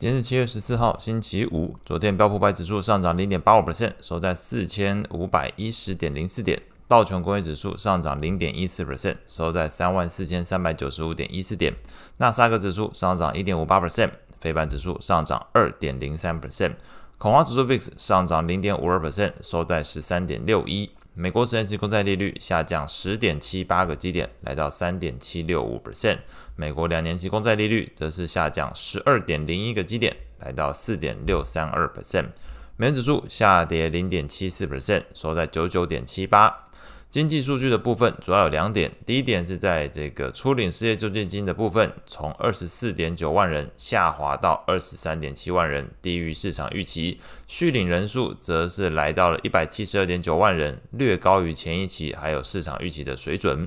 今天是七月十四号，星期五。昨天标普百指数上涨零点八五 percent，收在四千五百一十点零四点。道琼工业指数上涨零点一四 percent，收在三万四千三百九十五点一四点。纳斯达克指数上涨一点五八 percent，非半指数上涨二点零三 percent。恐慌指数 VIX 上涨零点五二 percent，收在十三点六一。美国十年期公债利率下降十点七八个基点，来到三点七六五 percent。美国两年期公债利率则是下降十二点零一个基点，来到四点六三二 percent。美元指数下跌零点七四 percent，收在九九点七八。经济数据的部分主要有两点，第一点是在这个初领失业救济金的部分，从二十四点九万人下滑到二十三点七万人，低于市场预期。续领人数则是来到了一百七十二点九万人，略高于前一期还有市场预期的水准。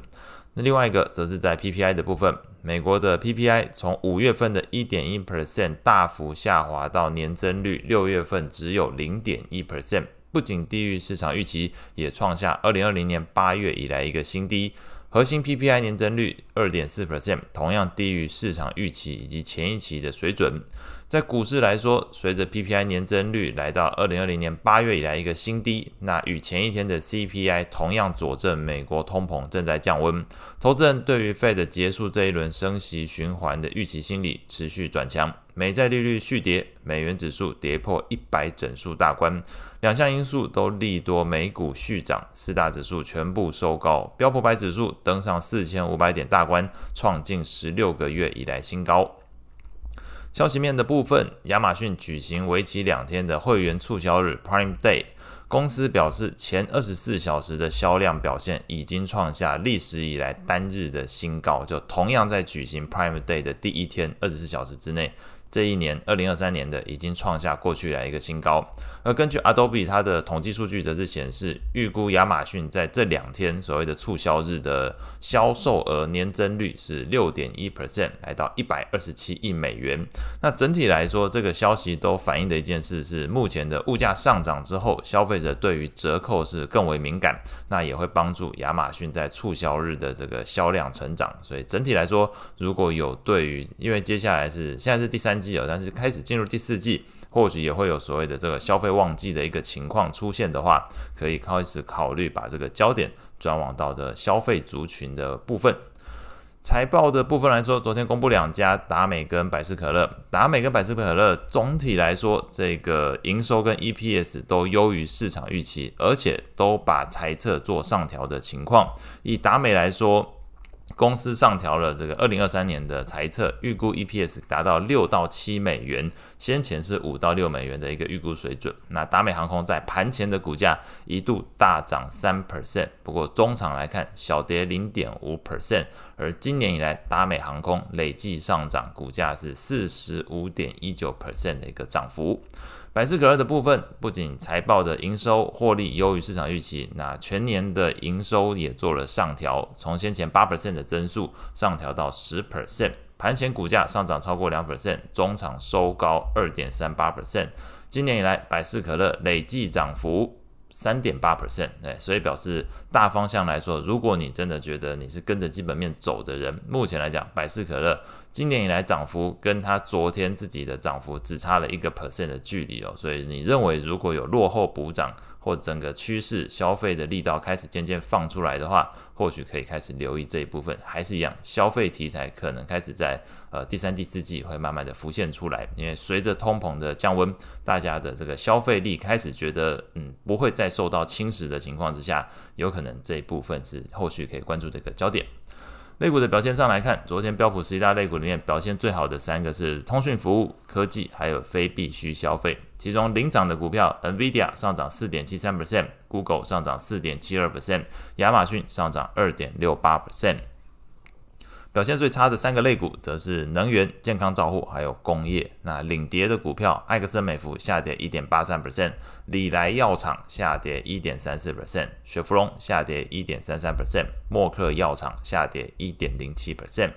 那另外一个则是在 PPI 的部分，美国的 PPI 从五月份的一点一 percent 大幅下滑到年增率六月份只有零点一 percent。不仅低于市场预期，也创下二零二零年八月以来一个新低。核心 PPI 年增率二点四 percent，同样低于市场预期以及前一期的水准。在股市来说，随着 PPI 年增率来到二零二零年八月以来一个新低，那与前一天的 CPI 同样佐证美国通膨正在降温。投资人对于 Fed 结束这一轮升息循环的预期心理持续转强。美债利率续跌，美元指数跌破一百整数大关，两项因素都利多美股续涨，四大指数全部收高，标普百指数登上四千五百点大关，创近十六个月以来新高。消息面的部分，亚马逊举行为期两天的会员促销日 Prime Day，公司表示前二十四小时的销量表现已经创下历史以来单日的新高，就同样在举行 Prime Day 的第一天二十四小时之内。这一年，二零二三年的已经创下过去来一个新高。而根据 Adobe 它的统计数据，则是显示，预估亚马逊在这两天所谓的促销日的销售额年增率是六点一 percent，来到一百二十七亿美元。那整体来说，这个消息都反映的一件事是，目前的物价上涨之后，消费者对于折扣是更为敏感，那也会帮助亚马逊在促销日的这个销量成长。所以整体来说，如果有对于，因为接下来是现在是第三。季但是开始进入第四季，或许也会有所谓的这个消费旺季的一个情况出现的话，可以开始考虑把这个焦点转往到这消费族群的部分。财报的部分来说，昨天公布两家达美跟百事可乐。达美跟百事可乐总体来说，这个营收跟 EPS 都优于市场预期，而且都把财测做上调的情况。以达美来说，公司上调了这个二零二三年的财测，预估 EPS 达到六到七美元，先前是五到六美元的一个预估水准。那达美航空在盘前的股价一度大涨三 percent，不过中场来看小跌零点五 percent。而今年以来，达美航空累计上涨股价是四十五点一九 percent 的一个涨幅。百事可乐的部分，不仅财报的营收获利优于市场预期，那全年的营收也做了上调，从先前八 percent 的增速上调到十 percent，盘前股价上涨超过两 percent，中场收高二点三八 percent。今年以来，百事可乐累计涨幅。三点八 percent，哎，所以表示大方向来说，如果你真的觉得你是跟着基本面走的人，目前来讲，百事可乐今年以来涨幅跟它昨天自己的涨幅只差了一个 percent 的距离哦，所以你认为如果有落后补涨，或整个趋势消费的力道开始渐渐放出来的话，或许可以开始留意这一部分。还是一样，消费题材可能开始在呃第三、第四季会慢慢的浮现出来，因为随着通膨的降温，大家的这个消费力开始觉得嗯不会再受到侵蚀的情况之下，有可能这一部分是后续可以关注的一个焦点。类股的表现上来看，昨天标普十一大类股里面表现最好的三个是通讯服务、科技，还有非必需消费。其中领涨的股票，NVIDIA 上涨四点七三 percent，Google 上涨四点七二 percent，亚马逊上涨二点六八 percent。表现最差的三个类股，则是能源、健康照护还有工业。那领跌的股票，埃克森美孚下跌一点八三 percent，礼来药厂下跌一点三四 percent，雪佛龙下跌一点三三 percent，默克药厂下跌一点零七 percent。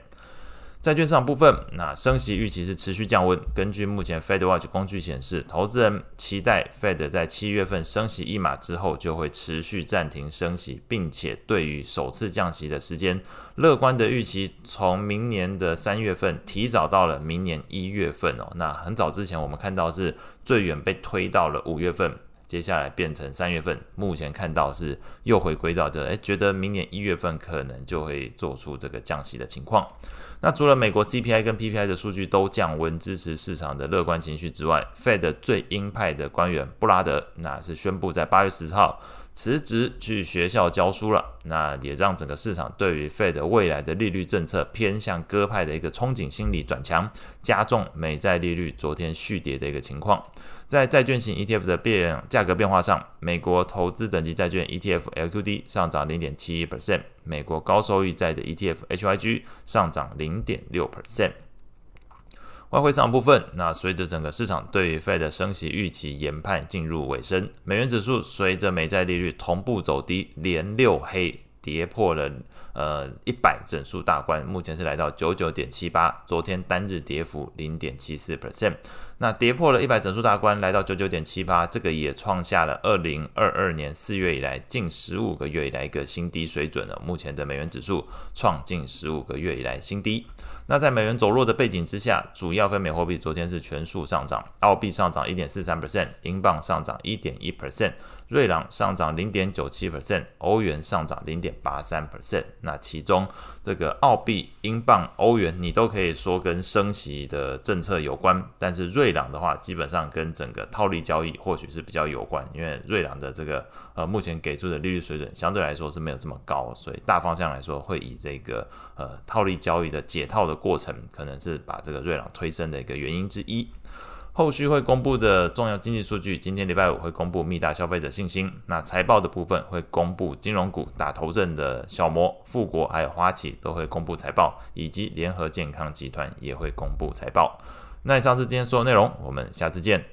债券市场部分，那升息预期是持续降温。根据目前 FedWatch 工具显示，投资人期待 Fed 在七月份升息一码之后，就会持续暂停升息，并且对于首次降息的时间，乐观的预期从明年的三月份提早到了明年一月份哦。那很早之前我们看到是最远被推到了五月份。接下来变成三月份，目前看到是又回归到这，诶，觉得明年一月份可能就会做出这个降息的情况。那除了美国 CPI 跟 PPI 的数据都降温，支持市场的乐观情绪之外，Fed 最鹰派的官员布拉德，那是宣布在八月十号辞职去学校教书了。那也让整个市场对于 Fed 未来的利率政策偏向鸽派的一个憧憬心理转强，加重美债利率昨天续跌的一个情况。在债券型 ETF 的变价格变化上，美国投资等级债券 ETF LQD 上涨零点七一 percent，美国高收益债的 ETF HYG 上涨零点六 percent。外汇市场部分，那随着整个市场对于费的升息预期研判进入尾声，美元指数随着美债利率同步走低，连六黑。跌破了呃一百整数大关，目前是来到九九点七八，昨天单日跌幅零点七四 percent。那跌破了一百整数大关，来到九九点七八，这个也创下了二零二二年四月以来近十五个月以来一个新低水准了。目前的美元指数创近十五个月以来新低。那在美元走弱的背景之下，主要非美货币昨天是全数上涨，澳币上涨一点四三 percent，英镑上涨一点一 percent。瑞郎上涨零点九七 percent，欧元上涨零点八三 percent。那其中这个澳币、英镑、欧元，你都可以说跟升息的政策有关。但是瑞郎的话，基本上跟整个套利交易或许是比较有关，因为瑞郎的这个呃目前给出的利率水准相对来说是没有这么高，所以大方向来说会以这个呃套利交易的解套的过程，可能是把这个瑞郎推升的一个原因之一。后续会公布的重要经济数据，今天礼拜五会公布密大消费者信心。那财报的部分会公布金融股打头阵的小摩、富国还有花旗都会公布财报，以及联合健康集团也会公布财报。那以上是今天所有内容，我们下次见。